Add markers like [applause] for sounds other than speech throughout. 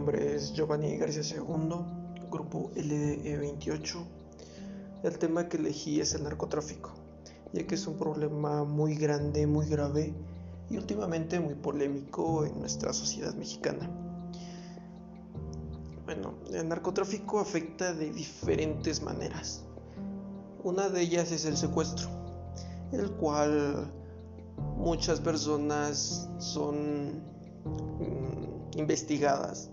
nombre es Giovanni García II, grupo LDE28. El tema que elegí es el narcotráfico, ya que es un problema muy grande, muy grave y últimamente muy polémico en nuestra sociedad mexicana. Bueno, el narcotráfico afecta de diferentes maneras. Una de ellas es el secuestro, el cual muchas personas son mm, investigadas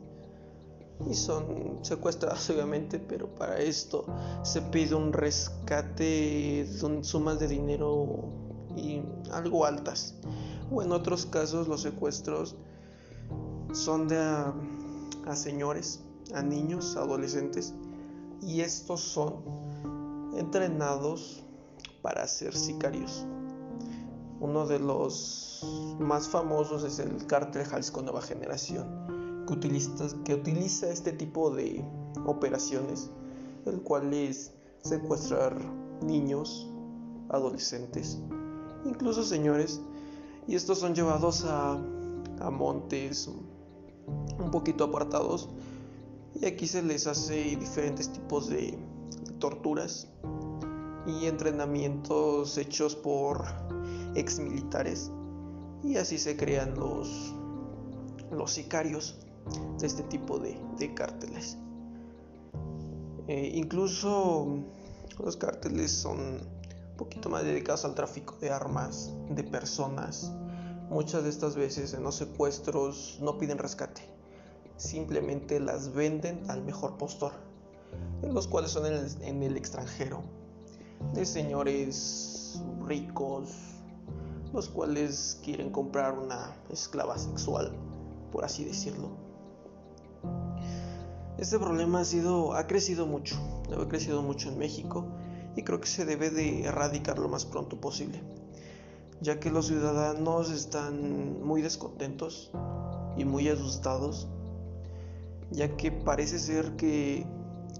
y son secuestradas [laughs] obviamente, pero para esto se pide un rescate sumas de dinero y algo altas. O en otros casos los secuestros son de a, a señores, a niños, adolescentes y estos son entrenados para ser sicarios. Uno de los más famosos es el cártel Jalisco Nueva Generación, que utiliza, que utiliza este tipo de operaciones, el cual es secuestrar niños, adolescentes, incluso señores, y estos son llevados a, a montes un poquito apartados y aquí se les hace diferentes tipos de torturas y entrenamientos hechos por ex militares y así se crean los, los sicarios de este tipo de, cárteles. Eh, incluso los cárteles son un poquito más dedicados al tráfico de armas, de personas. Muchas de estas veces en los secuestros no piden rescate, simplemente las venden al mejor postor, en los cuales son en el extranjero, de señores ricos, los cuales quieren comprar una esclava sexual, por así decirlo. Este problema ha sido ha crecido mucho, ha crecido mucho en México y creo que se debe de erradicar lo más pronto posible, ya que los ciudadanos están muy descontentos y muy asustados, ya que parece ser que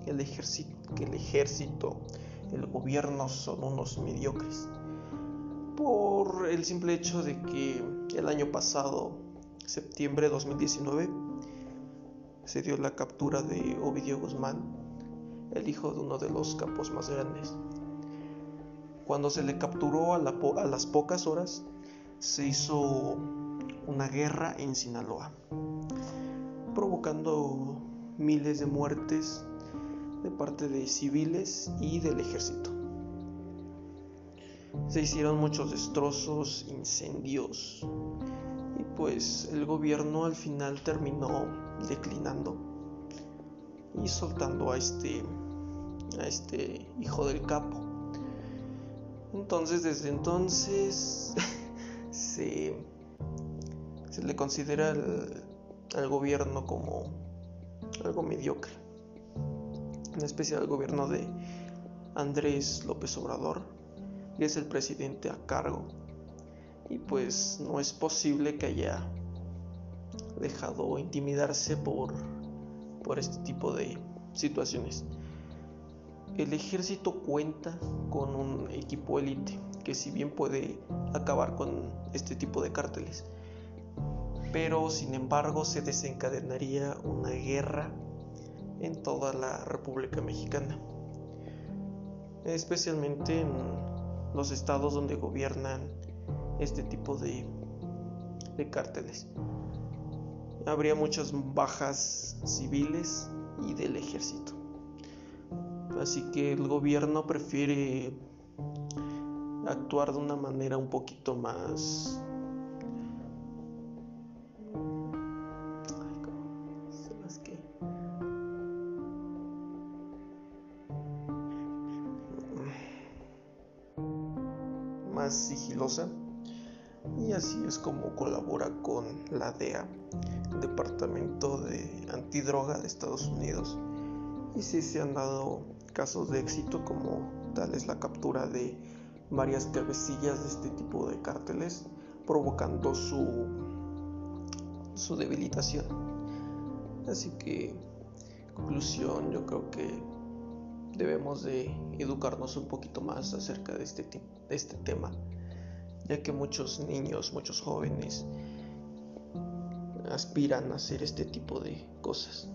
el ejército, que el ejército, el gobierno son unos mediocres por el simple hecho de que el año pasado, septiembre de 2019, se dio la captura de Ovidio Guzmán, el hijo de uno de los capos más grandes. Cuando se le capturó a, a las pocas horas, se hizo una guerra en Sinaloa, provocando miles de muertes de parte de civiles y del ejército. Se hicieron muchos destrozos, incendios pues el gobierno al final terminó declinando y soltando a este a este hijo del capo. Entonces desde entonces [laughs] se, se le considera al gobierno como algo mediocre, en especial al gobierno de Andrés López Obrador y es el presidente a cargo. Y pues no es posible que haya dejado intimidarse por, por este tipo de situaciones. El ejército cuenta con un equipo élite que si bien puede acabar con este tipo de cárteles, pero sin embargo se desencadenaría una guerra en toda la República Mexicana, especialmente en los estados donde gobiernan este tipo de, de cárteles. Habría muchas bajas civiles y del ejército. Así que el gobierno prefiere actuar de una manera un poquito más sigilosa y así es como colabora con la DEA, Departamento de Antidroga de Estados Unidos. Y si se han dado casos de éxito como tal es la captura de varias cabecillas de este tipo de cárteles, provocando su, su debilitación. Así que, conclusión, yo creo que debemos de educarnos un poquito más acerca de este, de este tema, ya que muchos niños, muchos jóvenes aspiran a hacer este tipo de cosas.